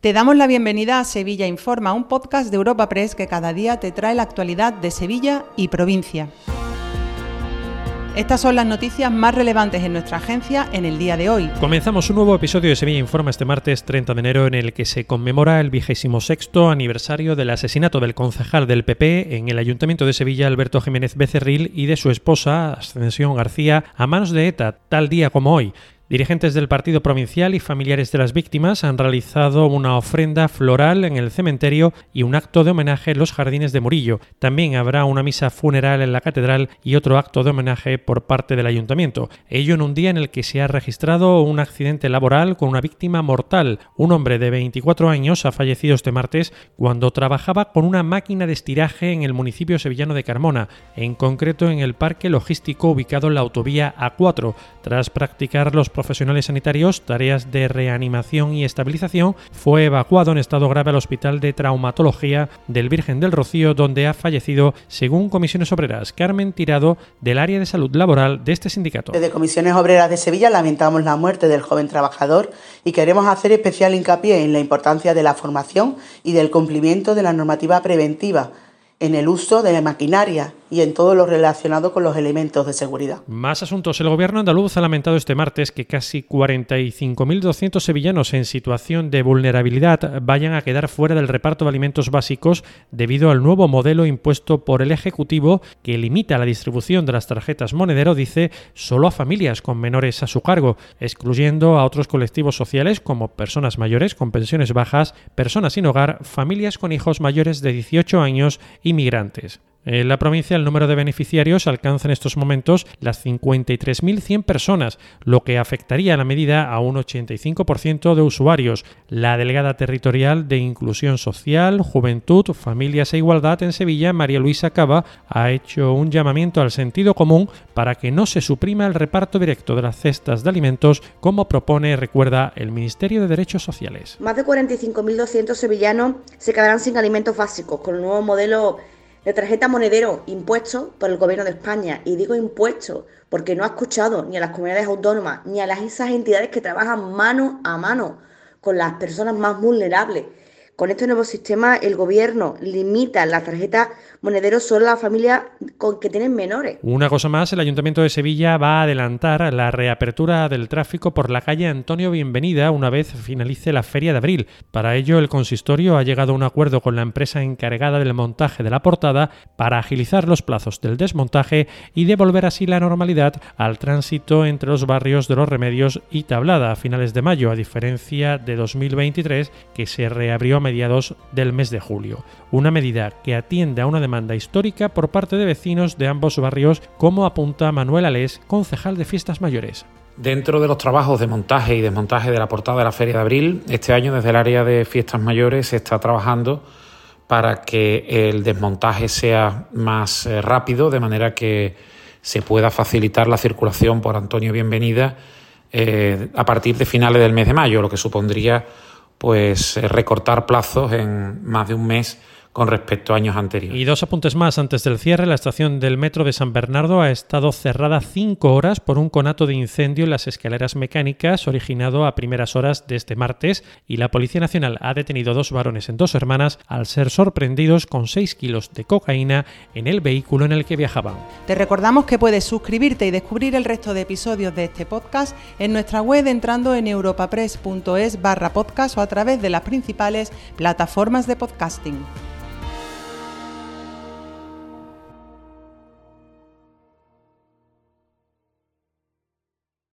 Te damos la bienvenida a Sevilla Informa, un podcast de Europa Press que cada día te trae la actualidad de Sevilla y provincia. Estas son las noticias más relevantes en nuestra agencia en el día de hoy. Comenzamos un nuevo episodio de Sevilla Informa este martes 30 de enero en el que se conmemora el vigésimo sexto aniversario del asesinato del concejal del PP en el Ayuntamiento de Sevilla, Alberto Jiménez Becerril, y de su esposa, Ascensión García, a manos de ETA, tal día como hoy. Dirigentes del Partido Provincial y familiares de las víctimas han realizado una ofrenda floral en el cementerio y un acto de homenaje en los jardines de Murillo. También habrá una misa funeral en la catedral y otro acto de homenaje por parte del ayuntamiento. Ello en un día en el que se ha registrado un accidente laboral con una víctima mortal. Un hombre de 24 años ha fallecido este martes cuando trabajaba con una máquina de estiraje en el municipio sevillano de Carmona, en concreto en el parque logístico ubicado en la autovía A4. Tras practicar los profesionales sanitarios tareas de reanimación y estabilización, fue evacuado en estado grave al Hospital de Traumatología del Virgen del Rocío, donde ha fallecido, según Comisiones Obreras. Carmen Tirado, del área de salud laboral de este sindicato. Desde Comisiones Obreras de Sevilla lamentamos la muerte del joven trabajador y queremos hacer especial hincapié en la importancia de la formación y del cumplimiento de la normativa preventiva en el uso de la maquinaria y en todo lo relacionado con los elementos de seguridad. Más asuntos. El gobierno andaluz ha lamentado este martes que casi 45.200 sevillanos en situación de vulnerabilidad vayan a quedar fuera del reparto de alimentos básicos debido al nuevo modelo impuesto por el Ejecutivo que limita la distribución de las tarjetas monedero, dice, solo a familias con menores a su cargo, excluyendo a otros colectivos sociales como personas mayores con pensiones bajas, personas sin hogar, familias con hijos mayores de 18 años y migrantes. En la provincia el número de beneficiarios alcanza en estos momentos las 53.100 personas, lo que afectaría a la medida a un 85% de usuarios. La delegada territorial de Inclusión Social, Juventud, Familias e Igualdad en Sevilla, María Luisa Cava, ha hecho un llamamiento al sentido común para que no se suprima el reparto directo de las cestas de alimentos como propone, recuerda, el Ministerio de Derechos Sociales. Más de 45.200 sevillanos se quedarán sin alimentos básicos con el nuevo modelo de tarjeta monedero impuesto por el gobierno de España. Y digo impuesto porque no ha escuchado ni a las comunidades autónomas ni a las esas entidades que trabajan mano a mano con las personas más vulnerables con este nuevo sistema, el gobierno limita la tarjeta monedero solo a las familias con que tienen menores. Una cosa más, el Ayuntamiento de Sevilla va a adelantar la reapertura del tráfico por la calle Antonio Bienvenida una vez finalice la feria de abril. Para ello, el consistorio ha llegado a un acuerdo con la empresa encargada del montaje de la portada para agilizar los plazos del desmontaje y devolver así la normalidad al tránsito entre los barrios de los Remedios y Tablada a finales de mayo, a diferencia de 2023 que se reabrió a mediados del mes de julio. Una medida que atiende a una demanda histórica por parte de vecinos de ambos barrios, como apunta Manuel Alés, concejal de Fiestas Mayores. Dentro de los trabajos de montaje y desmontaje de la portada de la Feria de Abril, este año desde el área de Fiestas Mayores se está trabajando para que el desmontaje sea más eh, rápido, de manera que se pueda facilitar la circulación por Antonio Bienvenida eh, a partir de finales del mes de mayo, lo que supondría pues eh, recortar plazos en más de un mes con respecto a años anteriores. Y dos apuntes más antes del cierre. La estación del metro de San Bernardo ha estado cerrada cinco horas por un conato de incendio en las escaleras mecánicas originado a primeras horas de este martes y la Policía Nacional ha detenido dos varones en dos hermanas al ser sorprendidos con 6 kilos de cocaína en el vehículo en el que viajaban. Te recordamos que puedes suscribirte y descubrir el resto de episodios de este podcast en nuestra web entrando en europapress.es barra podcast o a través de las principales plataformas de podcasting.